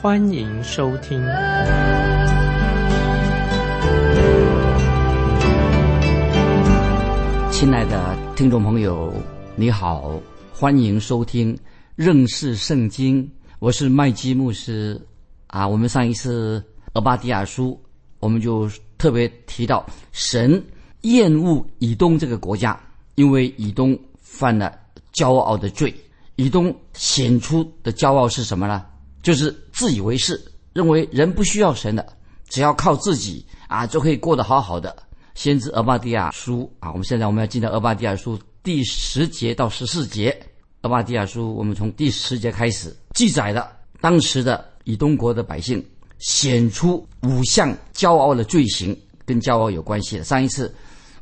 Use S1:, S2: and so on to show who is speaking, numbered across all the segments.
S1: 欢迎收听。
S2: 亲爱的听众朋友，你好，欢迎收听。认识圣经，我是麦基牧师啊。我们上一次俄巴底亚书，我们就特别提到神厌恶以东这个国家，因为以东犯了骄傲的罪。以东显出的骄傲是什么呢？就是自以为是，认为人不需要神的，只要靠自己啊就可以过得好好的。先知俄巴底亚书啊，我们现在我们要进到俄巴底亚书第十节到十四节。俄巴底亚书，我们从第十节开始记载了当时的以东国的百姓显出五项骄傲的罪行，跟骄傲有关系的。上一次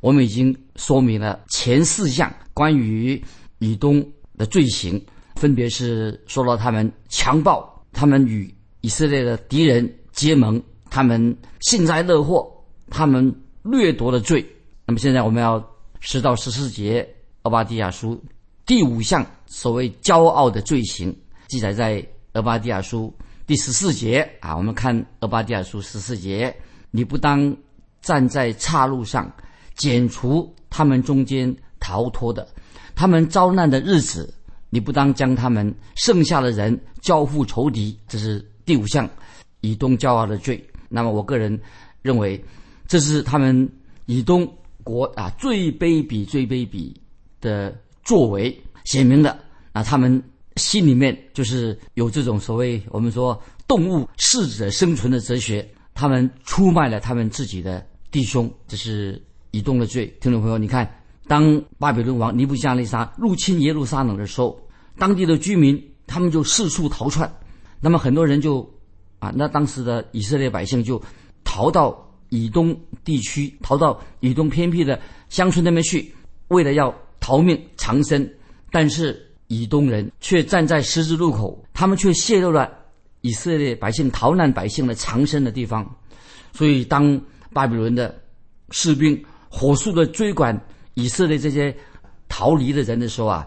S2: 我们已经说明了前四项关于以东的罪行，分别是说到他们强暴，他们与以色列的敌人结盟，他们幸灾乐祸，他们掠夺的罪。那么现在我们要十到十四节俄巴底亚书。第五项所谓骄傲的罪行，记载在《俄巴底亚书》第十四节啊。我们看《俄巴底亚书》十四节：你不当站在岔路上，剪除他们中间逃脱的，他们遭难的日子，你不当将他们剩下的人交付仇敌。这是第五项以东骄傲的罪。那么我个人认为，这是他们以东国啊最卑鄙、最卑鄙的。作为显明的，那他们心里面就是有这种所谓我们说动物适者生存的哲学。他们出卖了他们自己的弟兄，这是以东的罪。听众朋友，你看，当巴比伦王尼布加利沙入侵耶路撒冷的时候，当地的居民他们就四处逃窜，那么很多人就啊，那当时的以色列百姓就逃到以东地区，逃到以东偏僻的乡村那边去，为了要。逃命藏身，但是以东人却站在十字路口，他们却泄露了以色列百姓逃难百姓的藏身的地方。所以，当巴比伦的士兵火速的追赶以色列这些逃离的人的时候啊，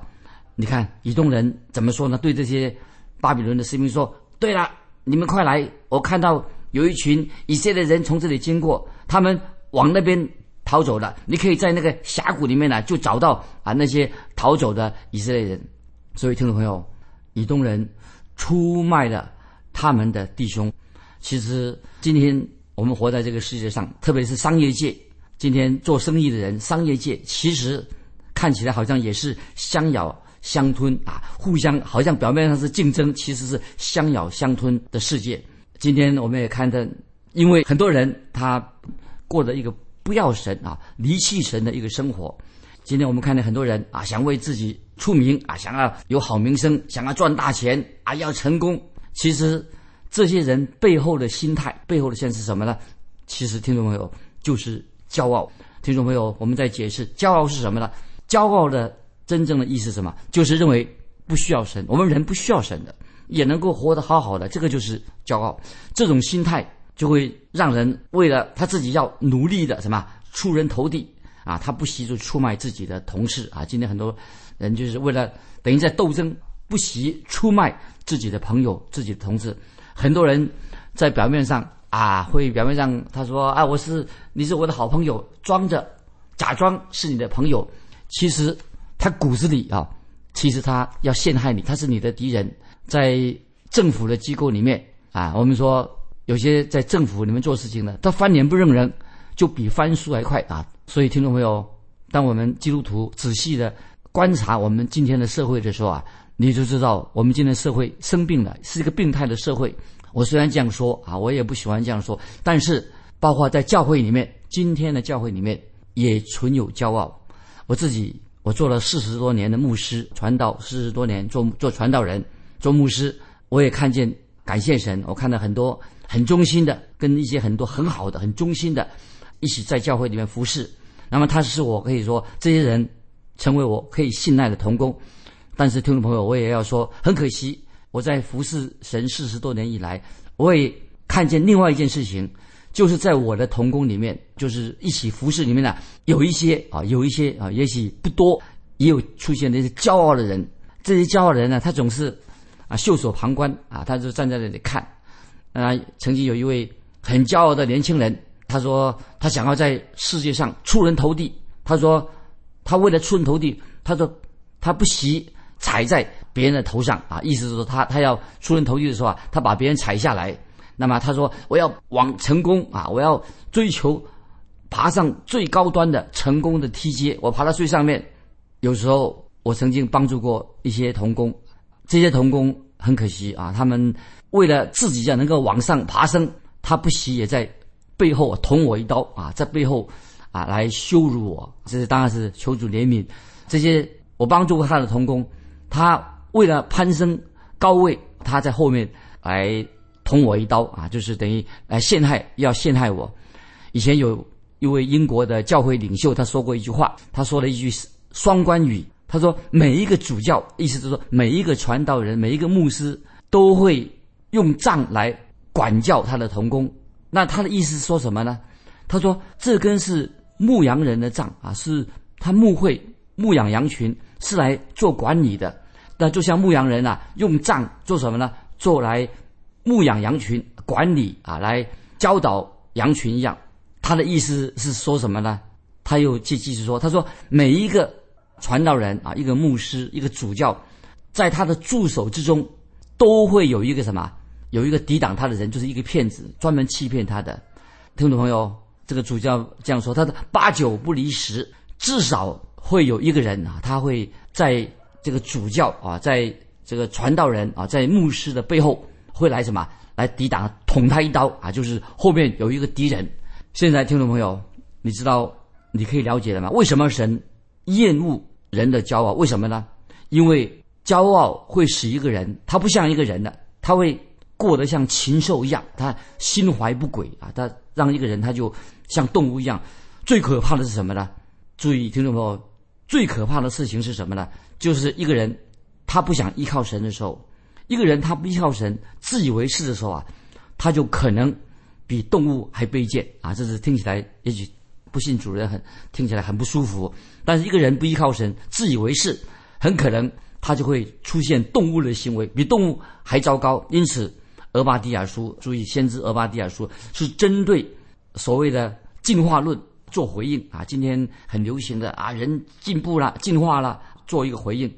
S2: 你看以东人怎么说呢？对这些巴比伦的士兵说：“对了，你们快来！我看到有一群以色列人从这里经过，他们往那边。”逃走了，你可以在那个峡谷里面呢，就找到啊那些逃走的以色列人。所以，听众朋友，以东人出卖了他们的弟兄。其实，今天我们活在这个世界上，特别是商业界，今天做生意的人，商业界其实看起来好像也是相咬相吞啊，互相好像表面上是竞争，其实是相咬相吞的世界。今天我们也看到，因为很多人他过着一个。不要神啊，离弃神的一个生活。今天我们看到很多人啊，想为自己出名啊，想要有好名声，想要赚大钱啊，要成功。其实这些人背后的心态，背后的现实是什么呢？其实听众朋友就是骄傲。听众朋友，我们在解释骄傲是什么呢？骄傲的真正的意思是什么？就是认为不需要神，我们人不需要神的，也能够活得好好的。这个就是骄傲，这种心态。就会让人为了他自己要努力的什么出人头地啊，他不惜就出卖自己的同事啊。今天很多人就是为了等于在斗争，不惜出卖自己的朋友、自己的同事。很多人在表面上啊，会表面上他说啊，我是你是我的好朋友，装着假装是你的朋友，其实他骨子里啊，其实他要陷害你，他是你的敌人。在政府的机构里面啊，我们说。有些在政府里面做事情的，他翻脸不认人，就比翻书还快啊！所以，听众朋友，当我们基督徒仔细的观察我们今天的社会的时候啊，你就知道我们今天社会生病了，是一个病态的社会。我虽然这样说啊，我也不喜欢这样说，但是包括在教会里面，今天的教会里面也存有骄傲。我自己我做了四十多年的牧师，传道四十多年，做做传道人，做牧师，我也看见，感谢神，我看到很多。很忠心的，跟一些很多很好的、很忠心的，一起在教会里面服侍。那么他是我可以说这些人成为我可以信赖的同工。但是听众朋友，我也要说，很可惜，我在服侍神四十多年以来，我也看见另外一件事情，就是在我的童工里面，就是一起服侍里面呢，有一些啊，有一些啊，也许不多，也有出现那些骄傲的人。这些骄傲的人呢，他总是啊袖手旁观啊，他就站在那里看。啊，曾经有一位很骄傲的年轻人，他说他想要在世界上出人头地。他说他为了出人头地，他说他不惜。踩在别人的头上啊，意思是说他他要出人头地的时候啊，他把别人踩下来。那么他说我要往成功啊，我要追求爬上最高端的成功的梯阶，我爬到最上面。有时候我曾经帮助过一些童工，这些童工很可惜啊，他们为了自己要能够往上爬升，他不惜也在背后捅我一刀啊，在背后啊来羞辱我。这是当然是求主怜悯这些我帮助过他的童工。他为了攀升高位，他在后面来捅我一刀啊，就是等于来陷害，要陷害我。以前有一位英国的教会领袖，他说过一句话，他说了一句双关语，他说每一个主教，意思就是说每一个传道人，每一个牧师都会用杖来管教他的童工。那他的意思说什么呢？他说这根是牧羊人的杖啊，是他牧会牧养羊群。是来做管理的，那就像牧羊人啊，用杖做什么呢？做来牧养羊群、管理啊，来教导羊群一样。他的意思是说什么呢？他又继继续说，他说每一个传道人啊，一个牧师、一个主教，在他的助手之中，都会有一个什么？有一个抵挡他的人，就是一个骗子，专门欺骗他的。听众朋友，这个主教这样说，他的八九不离十，至少。会有一个人啊，他会在这个主教啊，在这个传道人啊，在牧师的背后会来什么？来抵挡，捅他一刀啊！就是后面有一个敌人。现在听众朋友，你知道你可以了解了吗？为什么神厌恶人的骄傲？为什么呢？因为骄傲会使一个人他不像一个人的，他会过得像禽兽一样，他心怀不轨啊！他让一个人他就像动物一样。最可怕的是什么呢？注意，听众朋友。最可怕的事情是什么呢？就是一个人，他不想依靠神的时候，一个人他不依靠神，自以为是的时候啊，他就可能比动物还卑贱啊！这是听起来也许不信主人很听起来很不舒服，但是一个人不依靠神，自以为是，很可能他就会出现动物的行为，比动物还糟糕。因此，俄巴底亚书注意，先知俄巴底亚书是针对所谓的进化论。做回应啊！今天很流行的啊，人进步了、进化了，做一个回应。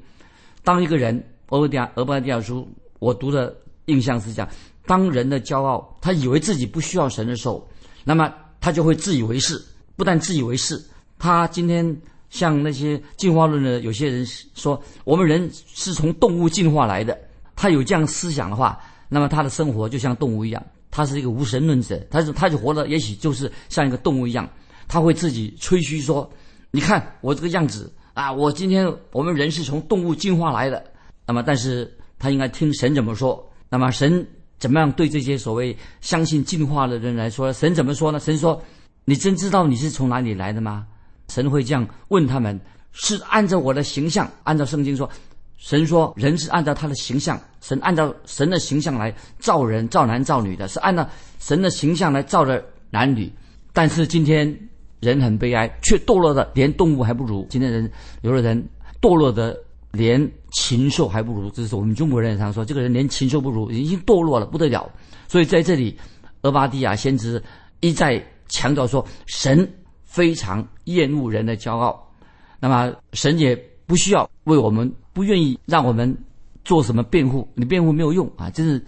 S2: 当一个人，俄巴底亚俄巴底亚书，我读的印象是这样：当人的骄傲，他以为自己不需要神的时候，那么他就会自以为是。不但自以为是，他今天像那些进化论的有些人说，我们人是从动物进化来的。他有这样思想的话，那么他的生活就像动物一样。他是一个无神论者，他是他就活得也许就是像一个动物一样。他会自己吹嘘说：“你看我这个样子啊，我今天我们人是从动物进化来的。那么，但是他应该听神怎么说？那么神怎么样对这些所谓相信进化的人来说？神怎么说呢？神说：你真知道你是从哪里来的吗？神会这样问他们：是按照我的形象，按照圣经说，神说人是按照他的形象，神按照神的形象来造人，造男造女的，是按照神的形象来造的男女。但是今天。人很悲哀，却堕落的连动物还不如。今天人有的人堕落的连禽兽还不如，这是我们中国人常说，这个人连禽兽不如，已经堕落了不得了。所以在这里，俄巴底亚先知一再强调说，神非常厌恶人的骄傲。那么神也不需要为我们，不愿意让我们做什么辩护，你辩护没有用啊！这是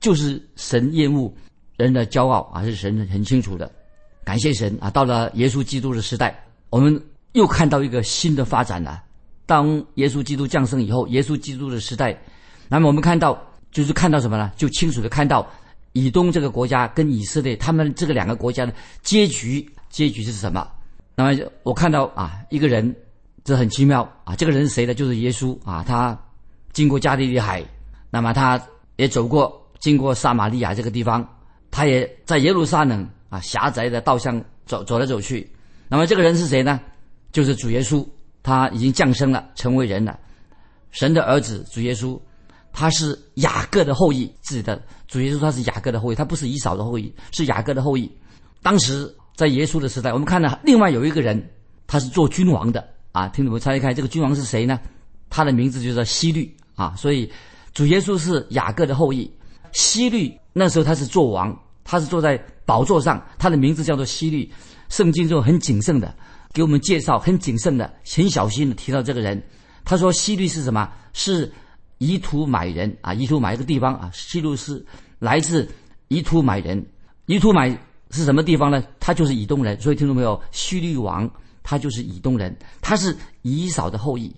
S2: 就是神厌恶人的骄傲啊，是神很清楚的。感谢神啊！到了耶稣基督的时代，我们又看到一个新的发展了。当耶稣基督降生以后，耶稣基督的时代，那么我们看到就是看到什么呢？就清楚的看到以东这个国家跟以色列他们这个两个国家的结局，结局是什么？那么我看到啊，一个人，这很奇妙啊！这个人是谁呢？就是耶稣啊！他经过加利利海，那么他也走过经过撒玛利亚这个地方，他也在耶路撒冷啊狭窄的道上走走来走去。那么这个人是谁呢？就是主耶稣，他已经降生了，成为人了，神的儿子主耶稣，他是雅各的后裔，自己的主耶稣他是雅各的后裔，他不是以扫的后裔，是雅各的后裔。当时在耶稣的时代，我们看到另外有一个人，他是做君王的啊，听懂没？猜一猜这个君王是谁呢？他的名字就叫希律啊，所以主耶稣是雅各的后裔。希律那时候他是做王，他是坐在宝座上，他的名字叫做希律。圣经中很谨慎的给我们介绍，很谨慎的、很小心的提到这个人。他说希律是什么？是以图买人啊，以图买一个地方啊。希律是来自以图买人，以图买是什么地方呢？他就是以东人。所以听懂没有？希律王他就是以东人，他是以扫的后裔。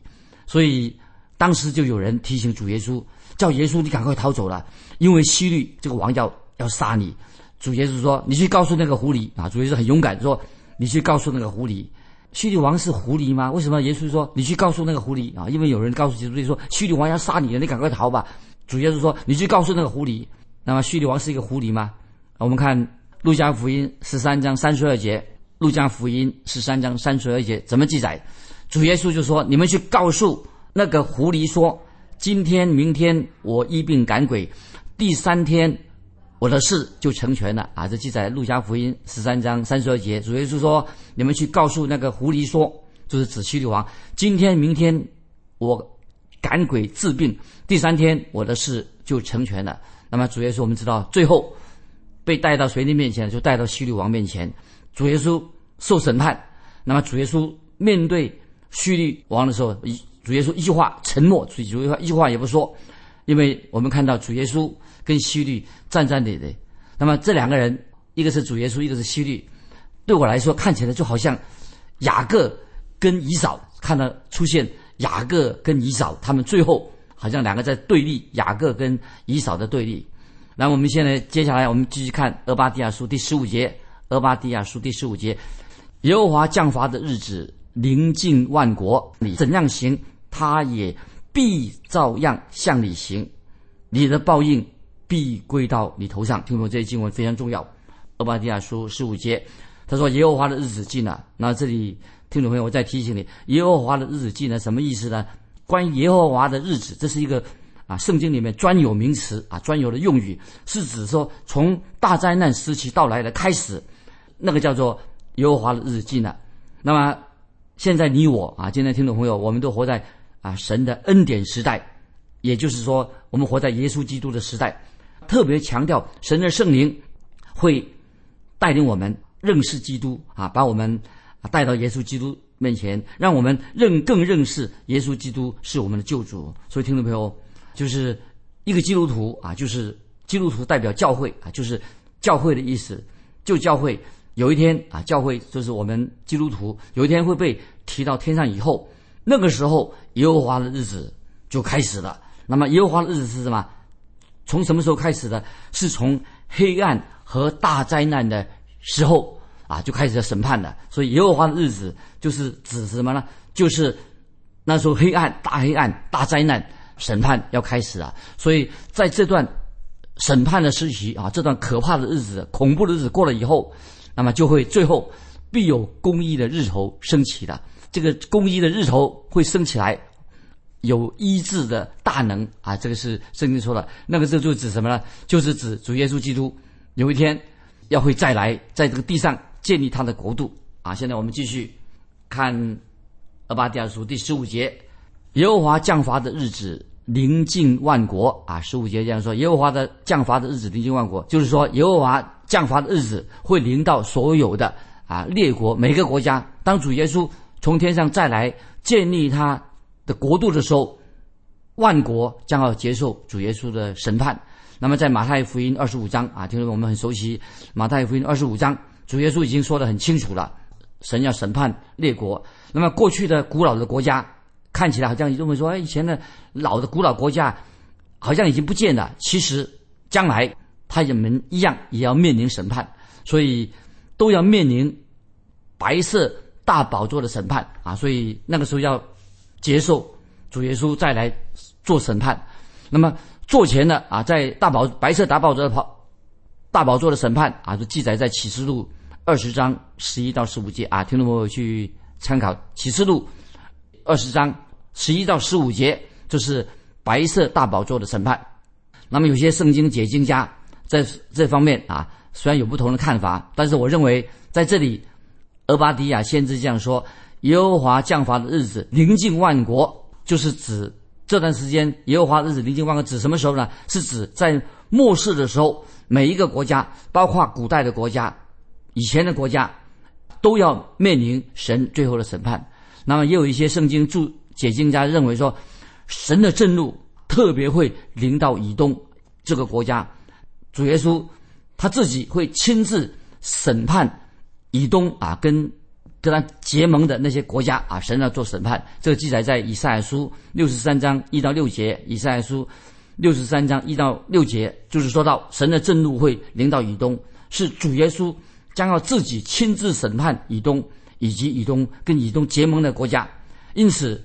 S2: 所以当时就有人提醒主耶稣，叫耶稣你赶快逃走了，因为希律这个王要要杀你。主耶稣说：“你去告诉那个狐狸啊！”主耶稣很勇敢说：“你去告诉那个狐狸，希律王是狐狸吗？为什么耶稣说你去告诉那个狐狸啊？因为有人告诉耶稣说希律王要杀你了，你赶快逃吧。”主耶稣说：“你去告诉那个狐狸。”那么希律王是一个狐狸吗？我们看路加福音十三章三十二节，路加福音十三章三十二节怎么记载？主耶稣就说：“你们去告诉那个狐狸说，今天、明天我一病赶鬼，第三天我的事就成全了。”啊，这记载路加福音十三章三十二节。主耶稣说：“你们去告诉那个狐狸说，就是指西律王，今天、明天我赶鬼治病，第三天我的事就成全了。”那么主耶稣我们知道，最后被带到谁的面前？就带到西律王面前。主耶稣受审判。那么主耶稣面对西利王的时候，主耶稣一句话沉默，主主耶稣一句话也不说，因为我们看到主耶稣跟希律战战兢兢。那么这两个人，一个是主耶稣，一个是希律，对我来说看起来就好像雅各跟以扫，看到出现雅各跟以扫，他们最后好像两个在对立，雅各跟以扫的对立。那我们现在接下来我们继续看《俄巴底亚书》第十五节，《俄巴底亚书》第十五节，耶和华降罚的日子。临近万国，你怎样行，他也必照样向你行，你的报应必归到你头上。听懂这些经文非常重要。俄巴底亚书十五节，他说：“耶和华的日子近了。”那这里听众朋友，我再提醒你，耶和华的日子近了，什么意思呢？关于耶和华的日子，这是一个啊，圣经里面专有名词啊，专有的用语，是指说从大灾难时期到来的开始，那个叫做耶和华的日子近了。那么。现在你我啊，今天听众朋友，我们都活在啊神的恩典时代，也就是说，我们活在耶稣基督的时代。特别强调神的圣灵会带领我们认识基督啊，把我们啊带到耶稣基督面前，让我们认更认识耶稣基督是我们的救主。所以，听众朋友，就是一个基督徒啊，就是基督徒代表教会啊，就是教会的意思，就教会。有一天啊，教会就是我们基督徒，有一天会被提到天上以后，那个时候耶和华的日子就开始了。那么耶和华的日子是什么？从什么时候开始的？是从黑暗和大灾难的时候啊，就开始审判的。所以耶和华的日子就是指什么呢？就是那时候黑暗、大黑暗、大灾难审判要开始了。所以在这段审判的时期啊，这段可怕的日子、恐怖的日子过了以后。那么就会最后必有公义的日头升起的，这个公义的日头会升起来，有医治的大能啊！这个是圣经说的，那个时候就指什么呢？就是指主耶稣基督有一天要会再来，在这个地上建立他的国度啊！现在我们继续看《阿巴第亚书》第十五节，耶和华降罚的日子临近万国啊！十五节这样说：耶和华的降罚的日子临近万国，就是说耶和华。降罚的日子会临到所有的啊列国每个国家。当主耶稣从天上再来建立他的国度的时候，万国将要接受主耶稣的审判。那么在马太福音二十五章啊，听说我们很熟悉马太福音二十五章，主耶稣已经说得很清楚了，神要审判列国。那么过去的古老的国家看起来好像认为说，哎，以前的老的古老国家好像已经不见了。其实将来。他们一样也要面临审判，所以都要面临白色大宝座的审判啊！所以那个时候要接受主耶稣再来做审判。那么座前的啊，在大宝白色大宝座的跑大宝座的审判啊，就记载在启示录二十章十一到十五节啊，听众朋友去参考启示录二十章十一到十五节，就是白色大宝座的审判。那么有些圣经解经家在这方面啊，虽然有不同的看法，但是我认为在这里，俄巴迪亚先知这样说：耶和华降罚的日子临近万国，就是指。这段时间，耶和华日子临近万国指什么时候呢？是指在末世的时候，每一个国家，包括古代的国家、以前的国家，都要面临神最后的审判。那么，也有一些圣经注解经家认为说，神的震怒特别会临到以东这个国家，主耶稣他自己会亲自审判以东啊，跟。跟他结盟的那些国家啊，神要做审判。这个记载在以赛亚书六十三章一到六节。以赛亚书六十三章一到六节，就是说到神的震怒会临到以东，是主耶稣将要自己亲自审判以东以及以东跟以东结盟的国家。因此，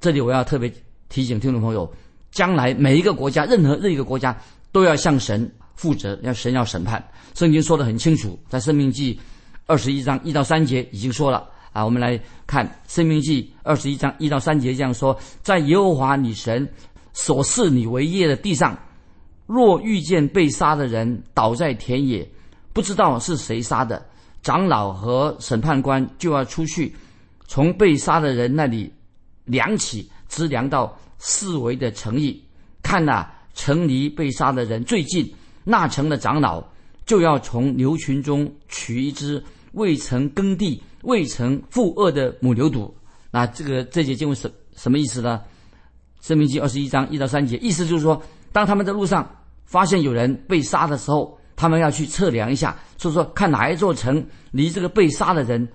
S2: 这里我要特别提醒听众朋友，将来每一个国家，任何任一个国家都要向神负责，要神要审判。圣经说的很清楚，在生命记。二十一章一到三节已经说了啊，我们来看《生命记》二十一章一到三节这样说：在耶和华你神所赐你为业的地上，若遇见被杀的人倒在田野，不知道是谁杀的，长老和审判官就要出去，从被杀的人那里量起，直量到四围的城邑，看呐，城离被杀的人最近，那城的长老就要从牛群中取一只。未曾耕地、未曾负恶的母牛犊，那这个这节经文什什么意思呢？生命记二十一章一到三节，意思就是说，当他们在路上发现有人被杀的时候，他们要去测量一下，所以说看哪一座城离这个被杀的人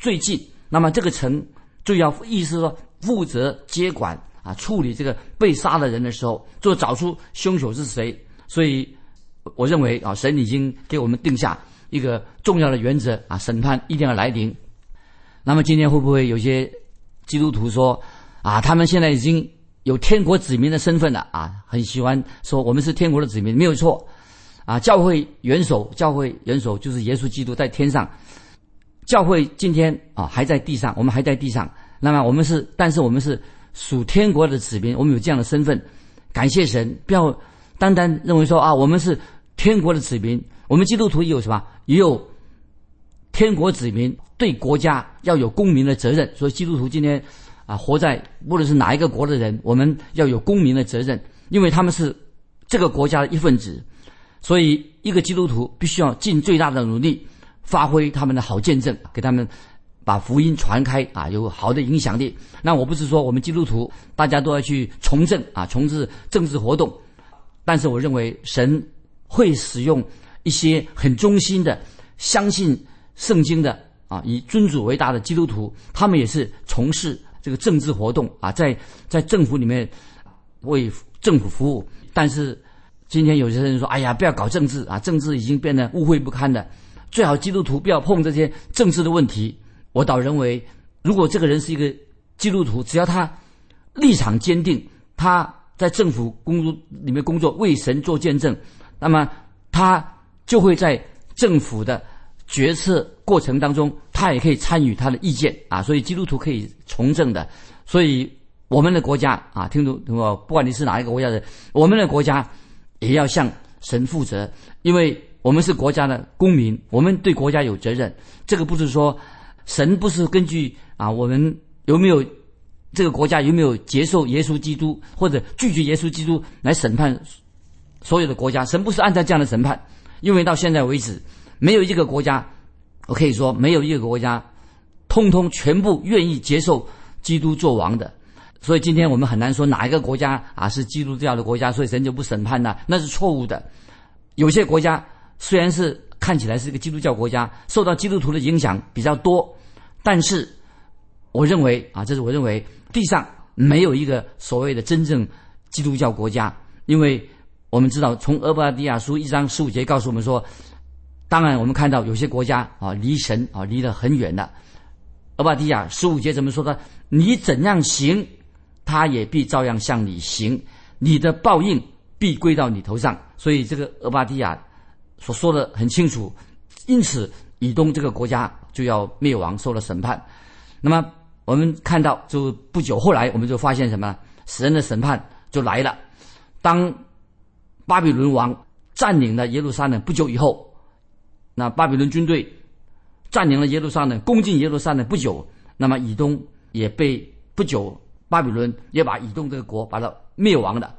S2: 最近，那么这个城就要意思说负责接管啊处理这个被杀的人的时候，就找出凶手是谁。所以我认为啊，神已经给我们定下。一个重要的原则啊，审判一定要来临。那么今天会不会有些基督徒说啊，他们现在已经有天国子民的身份了啊，很喜欢说我们是天国的子民，没有错啊。教会元首，教会元首就是耶稣基督在天上，教会今天啊还在地上，我们还在地上。那么我们是，但是我们是属天国的子民，我们有这样的身份，感谢神，不要单单认为说啊，我们是天国的子民。我们基督徒也有什么？也有天国子民对国家要有公民的责任。所以基督徒今天啊，活在无论是哪一个国的人，我们要有公民的责任，因为他们是这个国家的一份子。所以一个基督徒必须要尽最大的努力，发挥他们的好见证，给他们把福音传开啊，有好的影响力。那我不是说我们基督徒大家都要去从政啊，从事政治活动，但是我认为神会使用。一些很忠心的、相信圣经的啊，以尊主为大的基督徒，他们也是从事这个政治活动啊，在在政府里面为政府服务。但是今天有些人说：“哎呀，不要搞政治啊，政治已经变得污秽不堪的，最好基督徒不要碰这些政治的问题。”我倒认为，如果这个人是一个基督徒，只要他立场坚定，他在政府工作里面工作为神做见证，那么他。就会在政府的决策过程当中，他也可以参与他的意见啊，所以基督徒可以从政的。所以我们的国家啊，听懂听懂不管你是哪一个国家的，我们的国家也要向神负责，因为我们是国家的公民，我们对国家有责任。这个不是说神不是根据啊，我们有没有这个国家有没有接受耶稣基督或者拒绝耶稣基督来审判所有的国家，神不是按照这样的审判。因为到现在为止，没有一个国家，我可以说没有一个国家，通通全部愿意接受基督做王的。所以今天我们很难说哪一个国家啊是基督教的国家，所以神就不审判呢？那是错误的。有些国家虽然是看起来是一个基督教国家，受到基督徒的影响比较多，但是我认为啊，这是我认为地上没有一个所谓的真正基督教国家，因为。我们知道，从俄巴底亚书一章十五节告诉我们说，当然我们看到有些国家啊离神啊离得很远的。俄巴底亚十五节怎么说的？你怎样行，他也必照样向你行，你的报应必归到你头上。所以这个俄巴底亚所说的很清楚，因此以东这个国家就要灭亡，受了审判。那么我们看到，就不久后来，我们就发现什么？神的审判就来了。当巴比伦王占领了耶路撒冷不久以后，那巴比伦军队占领了耶路撒冷，攻进耶路撒冷不久，那么以东也被不久，巴比伦也把以东这个国把它灭亡了。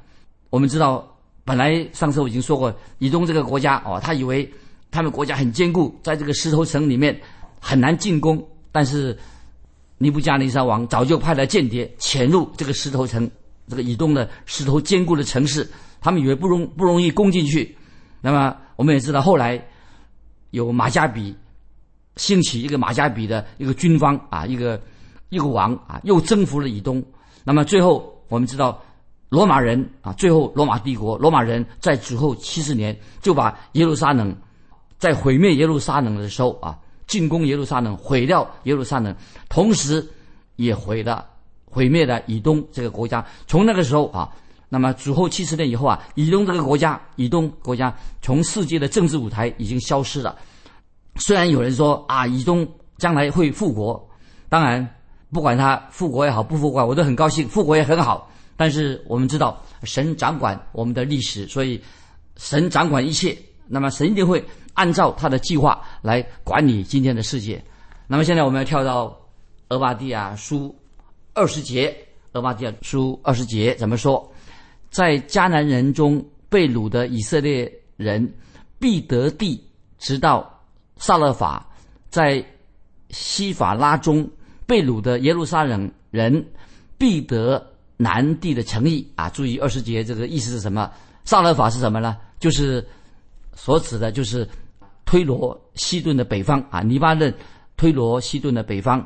S2: 我们知道。本来上次我已经说过，以东这个国家哦，他以为他们国家很坚固，在这个石头城里面很难进攻。但是尼布加尼撒王早就派了间谍潜入这个石头城，这个以东的石头坚固的城市，他们以为不容不容易攻进去。那么我们也知道，后来有马加比兴起一个马加比的一个军方啊，一个一个王啊，又征服了以东。那么最后我们知道。罗马人啊，最后罗马帝国，罗马人在之后七十年就把耶路撒冷，在毁灭耶路撒冷的时候啊，进攻耶路撒冷，毁掉耶路撒冷，同时也毁了毁灭了以东这个国家。从那个时候啊，那么主后七十年以后啊，以东这个国家，以东国家从世界的政治舞台已经消失了。虽然有人说啊，以东将来会复国，当然不管他复国也好，不复国我都很高兴，复国也很好。但是我们知道，神掌管我们的历史，所以神掌管一切。那么神一定会按照他的计划来管理今天的世界。那么现在我们要跳到俄巴底亚书二十节，俄巴底亚书二十节怎么说？在迦南人中被掳的以色列人必得地，直到萨勒法；在西法拉中被掳的耶路撒冷人必得。南地的诚意啊，注意二十节这个意思是什么？萨勒法是什么呢？就是所指的，就是推罗西顿的北方啊，黎巴嫩推罗西顿的北方。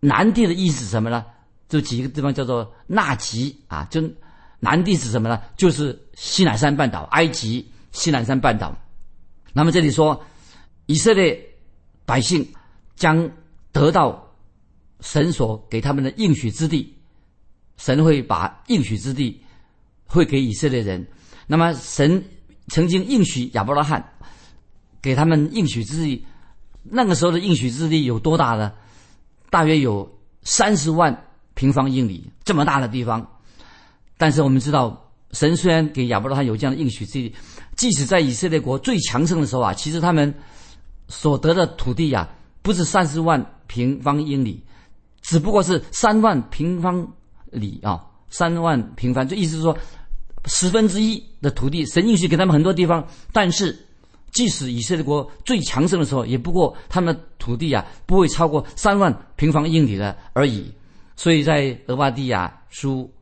S2: 南地的意思是什么呢？这几个地方叫做纳吉啊，就南地是什么呢？就是西南山半岛，埃及西南山半岛。那么这里说，以色列百姓将得到神所给他们的应许之地。神会把应许之地会给以色列人。那么，神曾经应许亚伯拉罕给他们应许之地。那个时候的应许之地有多大呢？大约有三十万平方英里这么大的地方。但是我们知道，神虽然给亚伯拉罕有这样的应许之地，即使在以色列国最强盛的时候啊，其实他们所得的土地呀，不是三十万平方英里，只不过是三万平方。里啊，三万平方，就意思是说，十分之一的土地，神应许给他们很多地方，但是，即使以色列国最强盛的时候，也不过他们的土地啊，不会超过三万平方英里的而已。所以在俄巴底亚书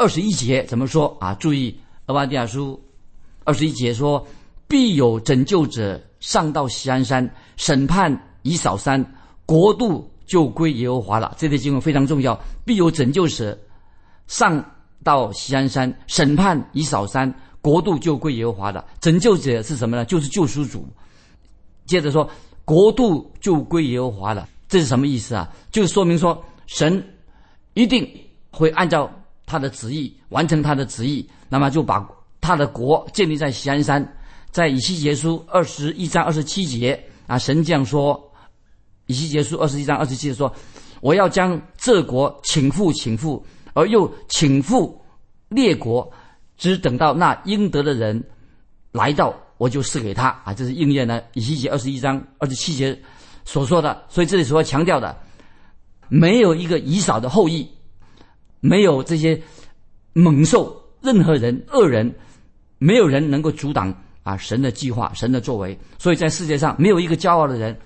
S2: 二十一节怎么说啊？注意，俄巴底亚书二十一节说，必有拯救者上到锡安山审判以扫山国度。就归耶和华了。这节经文非常重要。必有拯救者上到锡安山审判以扫山，国度就归耶和华了。拯救者是什么呢？就是救赎主。接着说，国度就归耶和华了。这是什么意思啊？就说明说，神一定会按照他的旨意完成他的旨意。那么就把他的国建立在锡安山。在以西结书二十一章二十七节啊，神这样说。以西结书二十一章二十七节说：“我要将这国请复请复，而又请复列国，只等到那应得的人来到，我就赐给他。”啊，这是应验了以西结二十一章二十七节所说的。所以这里所要强调的，没有一个以扫的后裔，没有这些猛兽，任何人恶人，没有人能够阻挡啊神的计划、神的作为。所以在世界上没有一个骄傲的人。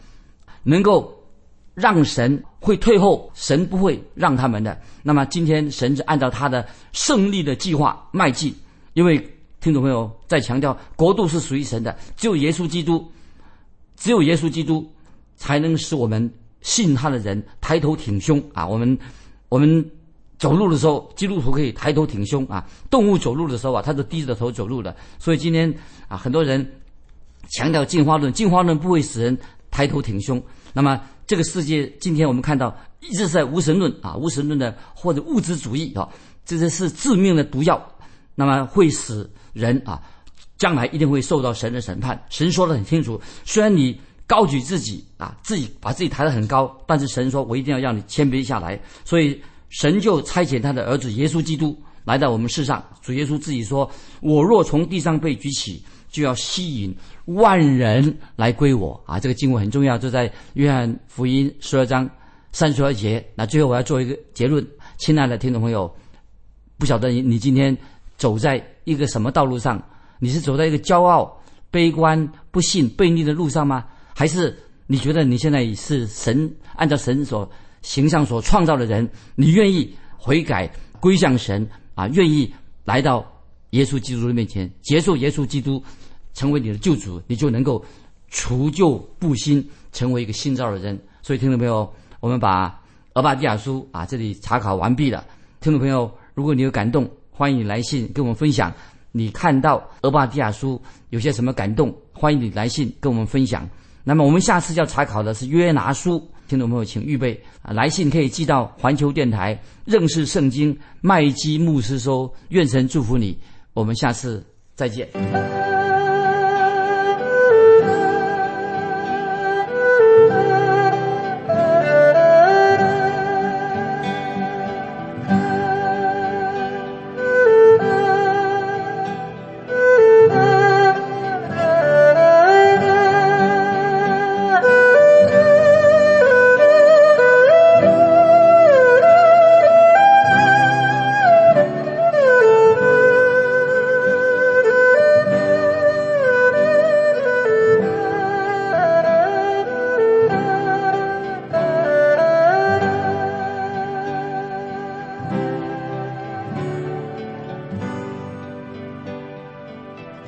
S2: 能够让神会退后，神不会让他们的。那么今天神是按照他的胜利的计划迈进，因为听众朋友在强调国度是属于神的，只有耶稣基督，只有耶稣基督才能使我们信他的人抬头挺胸啊！我们我们走路的时候，基督徒可以抬头挺胸啊；动物走路的时候啊，它是低着头走路的。所以今天啊，很多人强调进化论，进化论不会使人。抬头挺胸，那么这个世界今天我们看到一直在无神论啊，无神论的或者物质主义啊，这些是致命的毒药，那么会使人啊将来一定会受到神的审判。神说的很清楚，虽然你高举自己啊，自己把自己抬得很高，但是神说我一定要让你谦卑下来。所以神就差遣他的儿子耶稣基督来到我们世上。主耶稣自己说：“我若从地上被举起，就要吸引万人来归我。”啊，这个经文很重要，就在约翰福音十二章三十二节。那最后我要做一个结论，亲爱的听众朋友，不晓得你你今天走在一个什么道路上？你是走在一个骄傲、悲观、不信、悖逆的路上吗？还是你觉得你现在是神按照神所形象所创造的人？你愿意悔改归向神啊？愿意来到耶稣基督的面前，接受耶稣基督成为你的救主，你就能够除旧布新，成为一个新造的人。所以，听众朋友，我们把俄巴底亚书啊这里查考完毕了。听众朋友，如果你有感动，欢迎你来信跟我们分享。你看到俄巴底亚书有些什么感动？欢迎你来信跟我们分享。那么我们下次要查考的是约拿书，听众朋友请预备啊，来信可以寄到环球电台认识圣经麦基牧师收。愿神祝福你，我们下次再见。